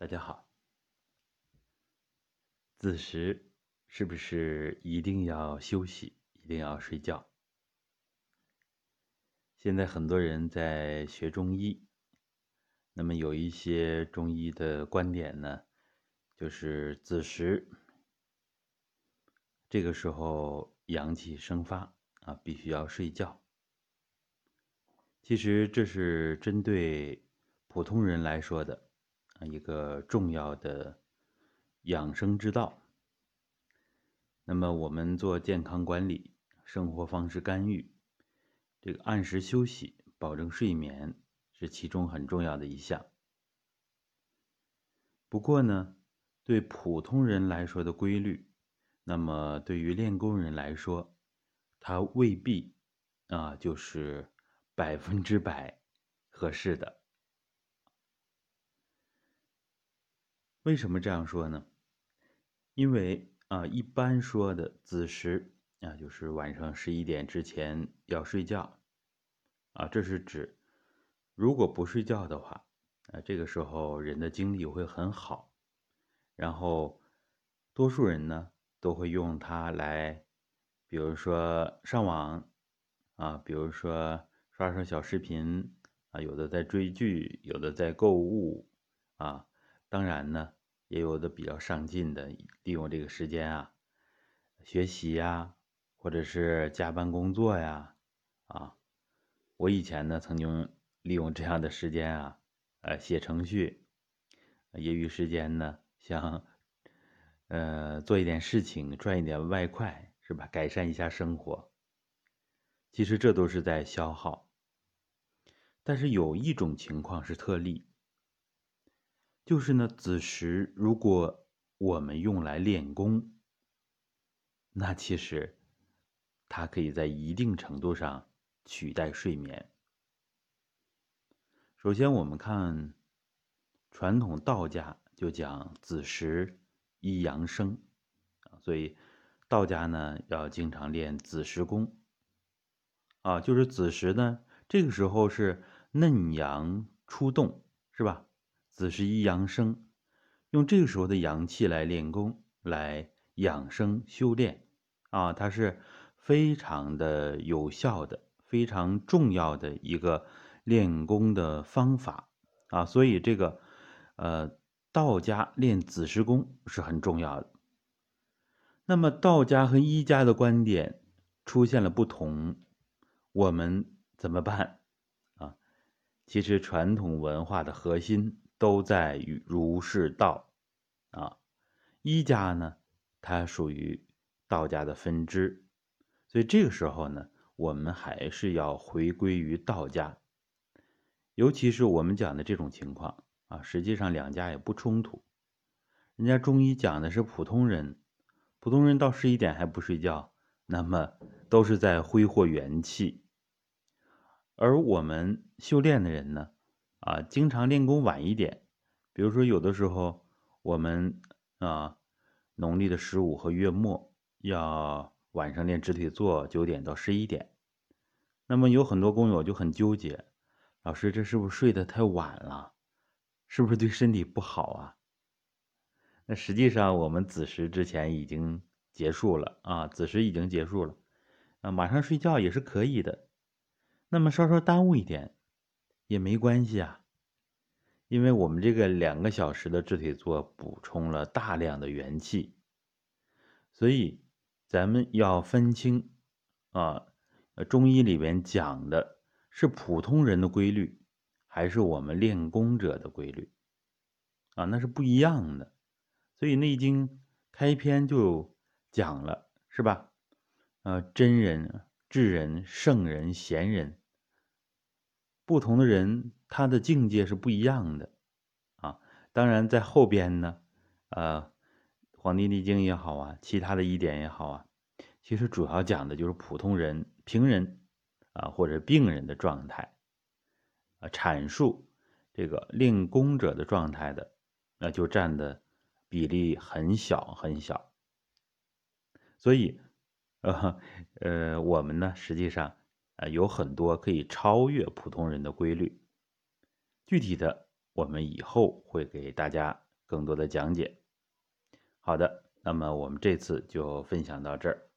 大家好，子时是不是一定要休息，一定要睡觉？现在很多人在学中医，那么有一些中医的观点呢，就是子时这个时候阳气生发啊，必须要睡觉。其实这是针对普通人来说的。一个重要的养生之道。那么，我们做健康管理、生活方式干预，这个按时休息、保证睡眠是其中很重要的一项。不过呢，对普通人来说的规律，那么对于练功人来说，他未必啊就是百分之百合适的。为什么这样说呢？因为啊，一般说的子时啊，就是晚上十一点之前要睡觉啊，这是指如果不睡觉的话啊，这个时候人的精力会很好，然后多数人呢都会用它来，比如说上网啊，比如说刷刷小视频啊，有的在追剧，有的在购物啊。当然呢，也有的比较上进的，利用这个时间啊，学习呀，或者是加班工作呀，啊，我以前呢曾经利用这样的时间啊，呃，写程序，业余时间呢想，呃，做一点事情，赚一点外快，是吧？改善一下生活。其实这都是在消耗，但是有一种情况是特例。就是呢，子时如果我们用来练功，那其实它可以在一定程度上取代睡眠。首先，我们看传统道家就讲子时一阳生，所以道家呢要经常练子时功啊，就是子时呢这个时候是嫩阳出动，是吧？子时一阳生，用这个时候的阳气来练功，来养生修炼，啊，它是非常的有效的，非常重要的一个练功的方法啊。所以这个，呃，道家练子时功是很重要的。那么道家和医家的观点出现了不同，我们怎么办啊？其实传统文化的核心。都在于儒释道，啊，医家呢，它属于道家的分支，所以这个时候呢，我们还是要回归于道家，尤其是我们讲的这种情况啊，实际上两家也不冲突，人家中医讲的是普通人，普通人到十一点还不睡觉，那么都是在挥霍元气，而我们修炼的人呢？啊，经常练功晚一点，比如说有的时候我们啊，农历的十五和月末要晚上练直腿坐，九点到十一点。那么有很多工友就很纠结，老师这是不是睡得太晚了？是不是对身体不好啊？那实际上我们子时之前已经结束了啊，子时已经结束了，啊，马上睡觉也是可以的。那么稍稍耽误一点。也没关系啊，因为我们这个两个小时的直腿坐补充了大量的元气，所以咱们要分清啊，中医里边讲的是普通人的规律，还是我们练功者的规律啊？那是不一样的。所以《内经》开篇就讲了，是吧？啊，真人、智人、圣人、贤人。不同的人，他的境界是不一样的，啊，当然在后边呢，呃，《黄帝内经》也好啊，其他的一点也好啊，其实主要讲的就是普通人、平人，啊，或者病人的状态，啊，阐述这个令功者的状态的，那就占的比例很小很小，所以，呃，呃，我们呢，实际上。啊，有很多可以超越普通人的规律，具体的我们以后会给大家更多的讲解。好的，那么我们这次就分享到这儿。